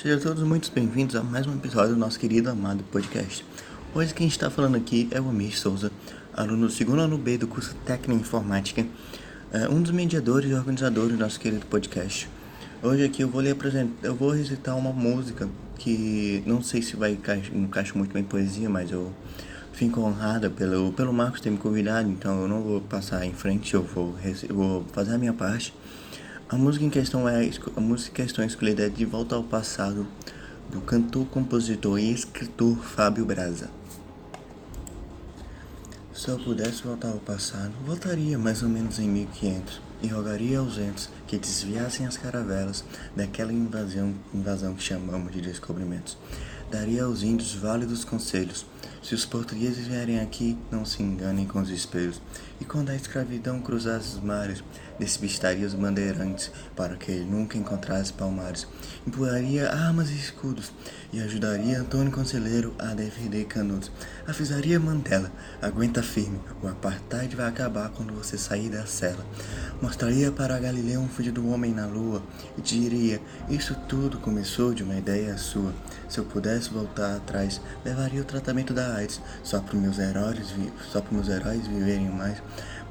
Sejam todos muito bem-vindos a mais um episódio do nosso querido amado podcast. Hoje quem está falando aqui é o Amir Souza, aluno do segundo ano B do curso Técnica em Informática, é, um dos mediadores e organizadores do nosso querido podcast. Hoje aqui eu vou lhe apresentar, eu vou recitar uma música que não sei se vai encaixar muito bem em poesia, mas eu fico honrada pelo, pelo Marcos ter me convidado, então eu não vou passar em frente, eu vou, eu vou fazer a minha parte. A música em questão é a música em questão escolhida é De Volta ao Passado, do cantor, compositor e escritor Fábio Braza. Se eu pudesse voltar ao passado, voltaria mais ou menos em 1500 e rogaria aos ventos que desviassem as caravelas daquela invasão, invasão que chamamos de descobrimentos. Daria aos índios válidos conselhos. Se os portugueses vierem aqui, não se enganem com os espelhos. E quando a escravidão cruzasse os mares, despistaria os bandeirantes para que ele nunca encontrasse palmares. Empurraria armas e escudos e ajudaria Antônio Conselheiro a defender Canudos. Avisaria Mandela, aguenta firme, o apartheid vai acabar quando você sair da cela. Mostraria para Galileu um filho do homem na lua e diria: Isso tudo começou de uma ideia sua. Se eu pudesse voltar atrás, levaria o tratamento da AIDS só para meus heróis, só para meus heróis viverem mais.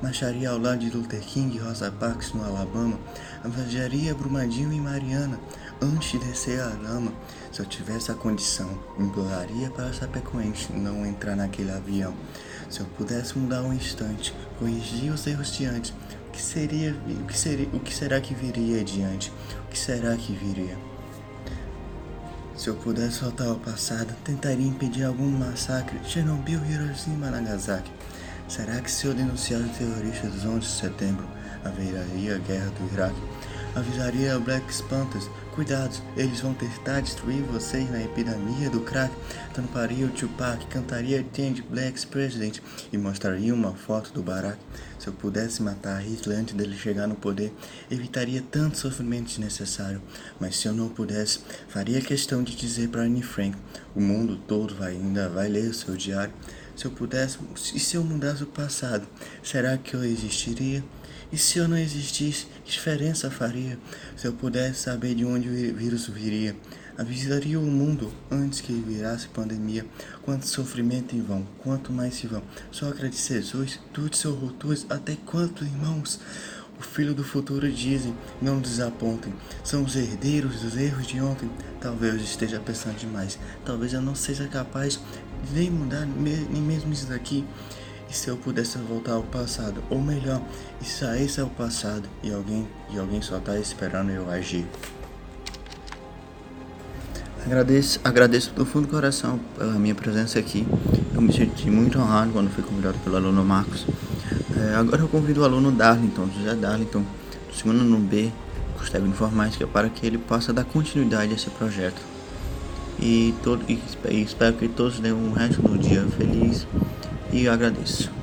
Marcharia ao lado de Luther King e Rosa Parks no Alabama. Viajaria Brumadinho e Mariana antes de descer a lama. Se eu tivesse a condição, imploraria para Chapecoense não entrar naquele avião. Se eu pudesse mudar um instante, corrigir os erros de antes, o que seria, o que seria, o que será que viria adiante? O que será que viria? Se eu pudesse voltar ao passado, tentaria impedir algum massacre, Chernobyl, Hiroshima, Nagasaki. Será que se eu denunciar os terroristas dos 11 de setembro, haveria guerra do Iraque? Avisaria a Black Panthers, cuidados, eles vão tentar destruir vocês na epidemia do crack. Tamparia o Tupac, cantaria Change Black's President e mostraria uma foto do Barack. Se eu pudesse matar Hitler antes dele chegar no poder, evitaria tanto sofrimento desnecessário. Mas se eu não pudesse, faria questão de dizer para Anne Frank, o mundo todo vai, ainda vai ler o seu diário. Se eu pudesse, e se eu mudasse o passado, será que eu existiria? E se eu não existisse, que diferença faria? Se eu pudesse saber de onde o vírus viria, avisaria o mundo antes que virasse pandemia. Quanto sofrimento em vão, quanto mais se vão. Só agradecer Jesus, tudo seu rotos, até quantos irmãos. O filho do futuro dizem, não desapontem. São os herdeiros dos erros de ontem. Talvez eu esteja pensando demais. Talvez eu não seja capaz de nem mudar nem mesmo isso daqui. E se eu pudesse voltar ao passado, ou melhor, e saísse ao passado e alguém e alguém só está esperando eu agir. Agradeço, agradeço do fundo do coração pela minha presença aqui. Eu me senti muito honrado quando fui convidado pelo aluno Marcos. É, agora eu convido o aluno Darlington, José Darlington, do segundo ano B, curso de informática, para que ele possa dar continuidade a esse projeto. E, todo, e espero que todos tenham um resto do dia feliz e agradeço.